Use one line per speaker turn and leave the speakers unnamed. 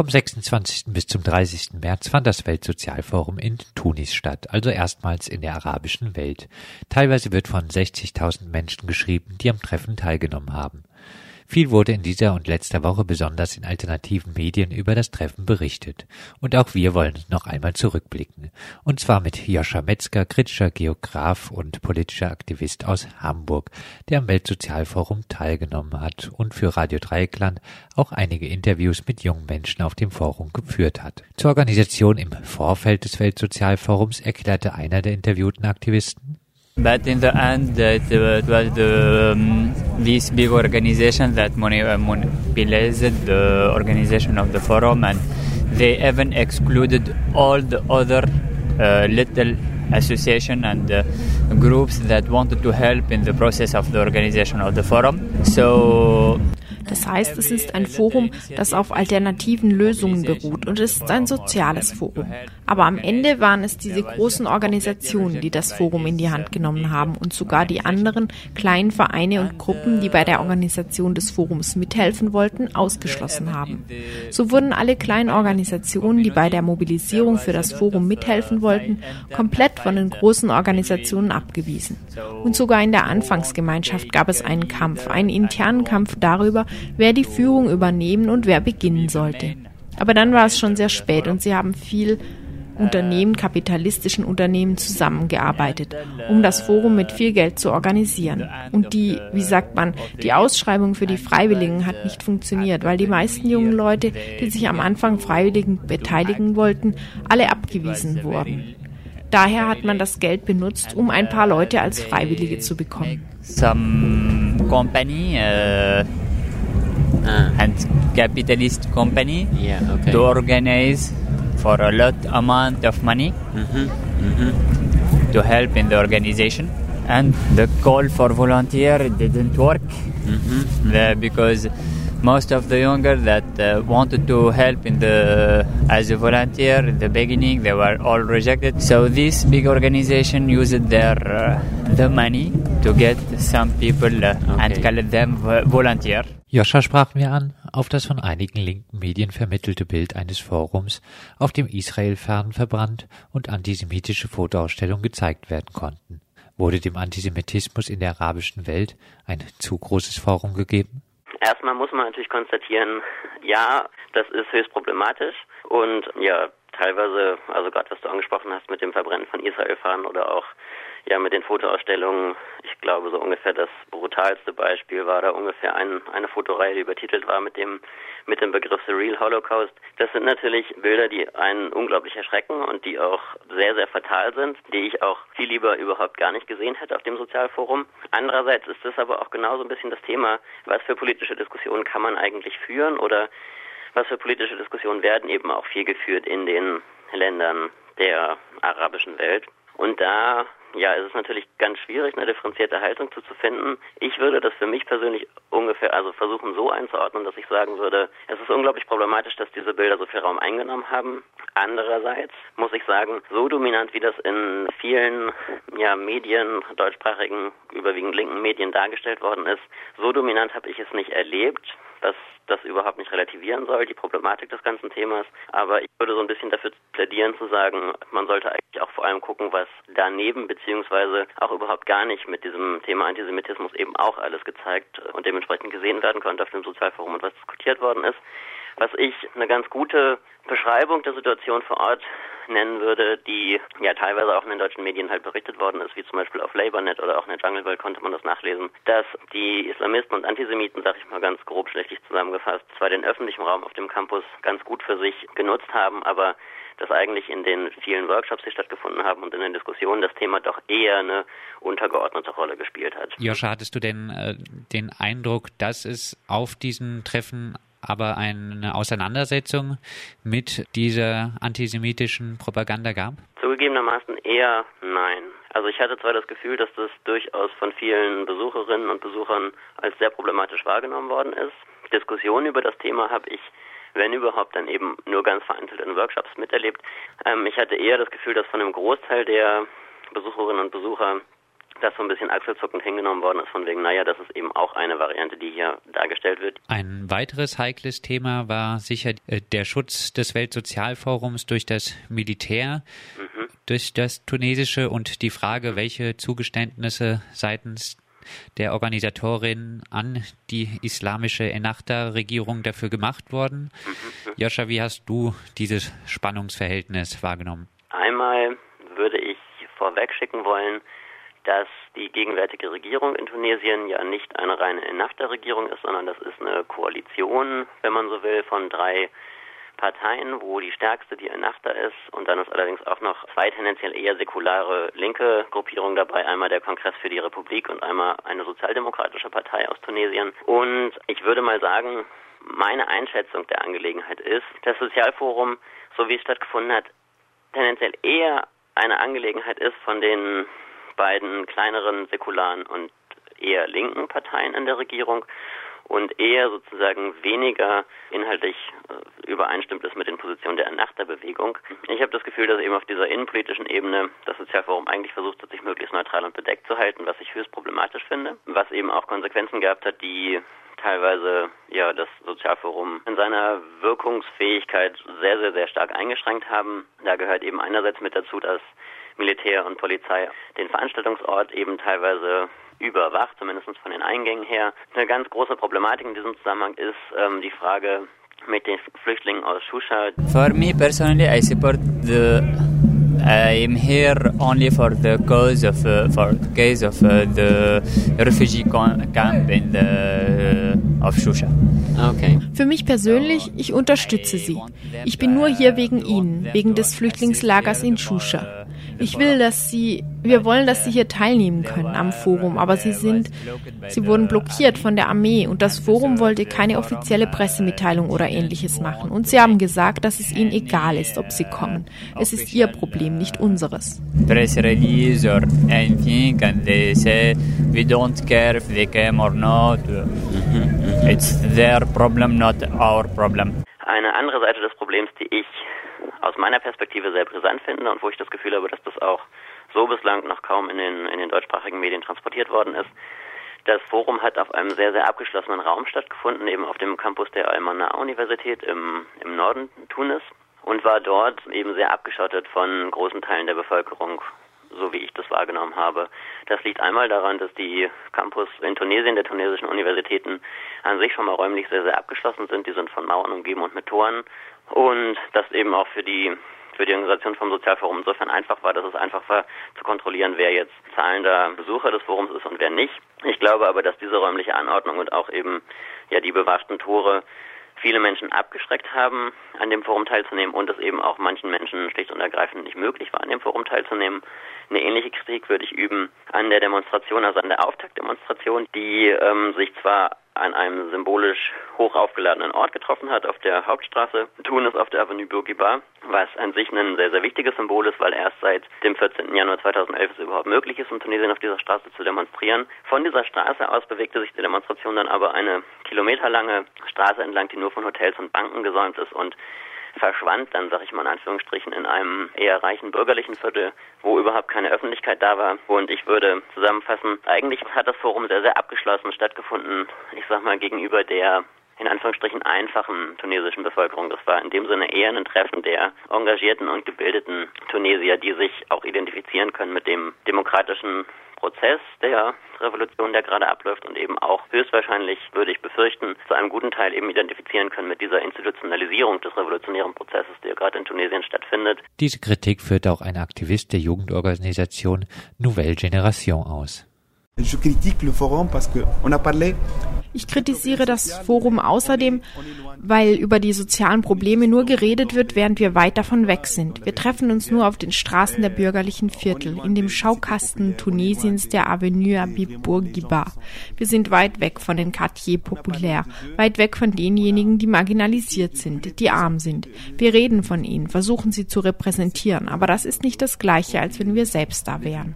Vom 26. bis zum 30. März fand das Weltsozialforum in Tunis statt, also erstmals in der arabischen Welt. Teilweise wird von 60.000 Menschen geschrieben, die am Treffen teilgenommen haben. Viel wurde in dieser und letzter Woche besonders in alternativen Medien über das Treffen berichtet. Und auch wir wollen noch einmal zurückblicken. Und zwar mit Joscha Metzger, kritischer Geograf und politischer Aktivist aus Hamburg, der am Weltsozialforum teilgenommen hat und für Radio Dreieckland auch einige Interviews mit jungen Menschen auf dem Forum geführt hat. Zur Organisation im Vorfeld des Weltsozialforums erklärte einer der interviewten Aktivisten,
But in the end, it, it was the, um, this big organization that monopolized the organization of the forum, and they even excluded all the other uh, little association and uh, groups that wanted to help in the process of the organization of the forum. So
Das heißt, es ist ein Forum, das auf alternativen Lösungen beruht und es ist ein soziales Forum. Aber am Ende waren es diese großen Organisationen, die das Forum in die Hand genommen haben und sogar die anderen kleinen Vereine und Gruppen, die bei der Organisation des Forums mithelfen wollten, ausgeschlossen haben. So wurden alle kleinen Organisationen, die bei der Mobilisierung für das Forum mithelfen wollten, komplett von den großen Organisationen abgewiesen. Und sogar in der Anfangsgemeinschaft gab es einen Kampf, einen internen Kampf darüber, wer die Führung übernehmen und wer beginnen sollte. Aber dann war es schon sehr spät und sie haben viel Unternehmen, kapitalistischen Unternehmen zusammengearbeitet, um das Forum mit viel Geld zu organisieren. Und die, wie sagt man, die Ausschreibung für die Freiwilligen hat nicht funktioniert, weil die meisten jungen Leute, die sich am Anfang Freiwilligen beteiligen wollten, alle abgewiesen wurden. Daher hat man das Geld benutzt, um ein paar Leute als Freiwillige zu bekommen.
Some company, uh uh. and capitalist company
yeah, okay.
to organize for a lot amount of money
mm-hmm. Mm-hmm.
to help in the organization and the call for volunteer didn't work
mm-hmm.
the, because most of the younger that uh, wanted to help in the as a volunteer in the beginning they were all rejected so this big organization used their uh, the money to get some people uh,
okay.
and call them volunteer
Joscha sprach mir an, auf das von einigen linken Medien vermittelte Bild eines Forums, auf dem Israel-Fahnen verbrannt und antisemitische Fotoausstellungen gezeigt werden konnten. Wurde dem Antisemitismus in der arabischen Welt ein zu großes Forum gegeben?
Erstmal muss man natürlich konstatieren, ja, das ist höchst problematisch und ja, teilweise, also gerade was du angesprochen hast mit dem Verbrennen von Israel-Fahnen oder auch ja mit den Fotoausstellungen, ich glaube so ungefähr das brutalste Beispiel war da ungefähr ein, eine Fotoreihe, die übertitelt war mit dem mit dem Begriff The Real Holocaust. Das sind natürlich Bilder, die einen unglaublich erschrecken und die auch sehr, sehr fatal sind, die ich auch viel lieber überhaupt gar nicht gesehen hätte auf dem Sozialforum. Andererseits ist das aber auch genauso ein bisschen das Thema, was für politische Diskussionen kann man eigentlich führen oder was für politische Diskussionen werden eben auch viel geführt in den Ländern der arabischen Welt. Und da ja, es ist natürlich ganz schwierig, eine differenzierte Haltung zu, zu finden. Ich würde das für mich persönlich ungefähr, also versuchen so einzuordnen, dass ich sagen würde, es ist unglaublich problematisch, dass diese Bilder so viel Raum eingenommen haben. Andererseits muss ich sagen, so dominant wie das in vielen ja, Medien, deutschsprachigen, überwiegend linken Medien dargestellt worden ist, so dominant habe ich es nicht erlebt, dass das überhaupt nicht relativieren soll, die Problematik des ganzen Themas. Aber ich würde so ein bisschen dafür plädieren zu sagen, man sollte eigentlich auch vor allem gucken, was daneben beziehungsweise auch überhaupt gar nicht mit diesem Thema Antisemitismus eben auch alles gezeigt und dementsprechend gesehen werden konnte auf dem Sozialforum und was diskutiert worden ist. Was ich eine ganz gute Beschreibung der Situation vor Ort nennen würde, die ja teilweise auch in den deutschen Medien halt berichtet worden ist, wie zum Beispiel auf LabourNet oder auch in der Jungle World konnte man das nachlesen, dass die Islamisten und Antisemiten, sag ich mal ganz grob schlechtig zusammengefasst, zwar den öffentlichen Raum auf dem Campus ganz gut für sich genutzt haben, aber dass eigentlich in den vielen Workshops, die stattgefunden haben und in den Diskussionen das Thema doch eher eine untergeordnete Rolle gespielt hat.
Joscha, hattest du denn äh, den Eindruck, dass es auf diesen Treffen aber eine Auseinandersetzung mit dieser antisemitischen Propaganda gab?
Zugegebenermaßen eher nein. Also ich hatte zwar das Gefühl, dass das durchaus von vielen Besucherinnen und Besuchern als sehr problematisch wahrgenommen worden ist. Diskussionen über das Thema habe ich, wenn überhaupt, dann eben nur ganz vereinzelt in Workshops miterlebt. Ähm, ich hatte eher das Gefühl, dass von einem Großteil der Besucherinnen und Besucher das so ein bisschen achselzuckend hingenommen worden ist, von wegen, naja, das ist eben auch eine Variante, die hier dargestellt wird.
Ein weiteres heikles Thema war sicher äh, der Schutz des Weltsozialforums durch das Militär, mhm. durch das tunesische und die Frage, welche Zugeständnisse seitens der Organisatorin an die islamische Ennahda-Regierung dafür gemacht worden. Mhm. Joscha, wie hast du dieses Spannungsverhältnis wahrgenommen?
Einmal würde ich vorweg schicken wollen, dass die gegenwärtige Regierung in Tunesien ja nicht eine reine Ennahda-Regierung ist, sondern das ist eine Koalition, wenn man so will, von drei Parteien, wo die stärkste die Ennahda ist und dann ist allerdings auch noch zwei tendenziell eher säkulare linke Gruppierungen dabei, einmal der Kongress für die Republik und einmal eine sozialdemokratische Partei aus Tunesien. Und ich würde mal sagen, meine Einschätzung der Angelegenheit ist, das Sozialforum, so wie es stattgefunden hat, tendenziell eher eine Angelegenheit ist von den beiden kleineren säkularen und eher linken Parteien in der Regierung und eher sozusagen weniger inhaltlich äh, übereinstimmt ist mit den Positionen der Nachterbewegung. Ich habe das Gefühl, dass eben auf dieser innenpolitischen Ebene das Sozialforum eigentlich versucht hat, sich möglichst neutral und bedeckt zu halten, was ich höchst problematisch finde, was eben auch Konsequenzen gehabt hat, die teilweise ja das Sozialforum in seiner Wirkungsfähigkeit sehr, sehr, sehr stark eingeschränkt haben. Da gehört eben einerseits mit dazu, dass Militär und Polizei den Veranstaltungsort eben teilweise überwacht, zumindest von den Eingängen her. Eine ganz große Problematik in diesem Zusammenhang ist ähm, die Frage mit den Flüchtlingen aus Shusha.
For me personally, I support the I am here only for the cause of uh, for case of uh, the refugee camp in the uh, of Shusha.
Okay. Für mich persönlich, ich unterstütze sie. Ich bin nur hier wegen ihnen, wegen des Flüchtlingslagers in Shusha. Ich will, dass sie, wir wollen, dass sie hier teilnehmen können am Forum, aber sie sind, sie wurden blockiert von der Armee und das Forum wollte keine offizielle Pressemitteilung oder ähnliches machen. Und sie haben gesagt, dass es ihnen egal ist, ob sie kommen. Es ist ihr Problem, nicht unseres.
Press release or anything and they say we don't care if they came or not. It's their problem, not our problem.
Eine andere Seite des Problems, die ich aus meiner Perspektive sehr brisant finde und wo ich das Gefühl habe, dass das auch so bislang noch kaum in den, in den deutschsprachigen Medien transportiert worden ist. Das Forum hat auf einem sehr, sehr abgeschlossenen Raum stattgefunden, eben auf dem Campus der Al-Manar-Universität im, im Norden Tunis und war dort eben sehr abgeschottet von großen Teilen der Bevölkerung, so wie ich das wahrgenommen habe. Das liegt einmal daran, dass die Campus in Tunesien der tunesischen Universitäten an sich schon mal räumlich sehr, sehr abgeschlossen sind. Die sind von Mauern umgeben und mit Toren und das eben auch für die für die Organisation vom Sozialforum insofern einfach war, dass es einfach war zu kontrollieren, wer jetzt zahlender Besucher des Forums ist und wer nicht. Ich glaube aber, dass diese räumliche Anordnung und auch eben ja die bewachten Tore viele Menschen abgeschreckt haben, an dem Forum teilzunehmen und es eben auch manchen Menschen schlicht und ergreifend nicht möglich war, an dem Forum teilzunehmen. Eine ähnliche Kritik würde ich üben an der Demonstration, also an der Auftaktdemonstration, die ähm, sich zwar an einem symbolisch hoch aufgeladenen Ort getroffen hat, auf der Hauptstraße Tunis auf der Avenue Bourguiba, was an sich ein sehr, sehr wichtiges Symbol ist, weil erst seit dem 14. Januar 2011 es überhaupt möglich ist, in Tunesien auf dieser Straße zu demonstrieren. Von dieser Straße aus bewegte sich die Demonstration dann aber eine kilometerlange Straße entlang, die nur von Hotels und Banken gesäumt ist und verschwand dann, sag ich mal in Anführungsstrichen, in einem eher reichen bürgerlichen Viertel, wo überhaupt keine Öffentlichkeit da war. Und ich würde zusammenfassen, eigentlich hat das Forum sehr, sehr abgeschlossen stattgefunden, ich sag mal, gegenüber der in Anführungsstrichen einfachen tunesischen Bevölkerung. Das war in dem Sinne eher ein Treffen der engagierten und gebildeten Tunesier, die sich auch identifizieren können mit dem demokratischen Prozess der Revolution, der gerade abläuft und eben auch höchstwahrscheinlich, würde ich befürchten, zu einem guten Teil eben identifizieren können mit dieser Institutionalisierung des revolutionären Prozesses, der gerade in Tunesien stattfindet.
Diese Kritik führt auch ein Aktivist der Jugendorganisation Nouvelle Génération aus. Je critique le forum parce que on a parlé
ich kritisiere das Forum außerdem, weil über die sozialen Probleme nur geredet wird, während wir weit davon weg sind. Wir treffen uns nur auf den Straßen der bürgerlichen Viertel, in dem Schaukasten Tunesiens der Avenue Habib Bourguiba. Wir sind weit weg von den Quartiers populaires, weit weg von denjenigen, die marginalisiert sind, die arm sind. Wir reden von ihnen, versuchen sie zu repräsentieren, aber das ist nicht das Gleiche, als wenn wir selbst da wären.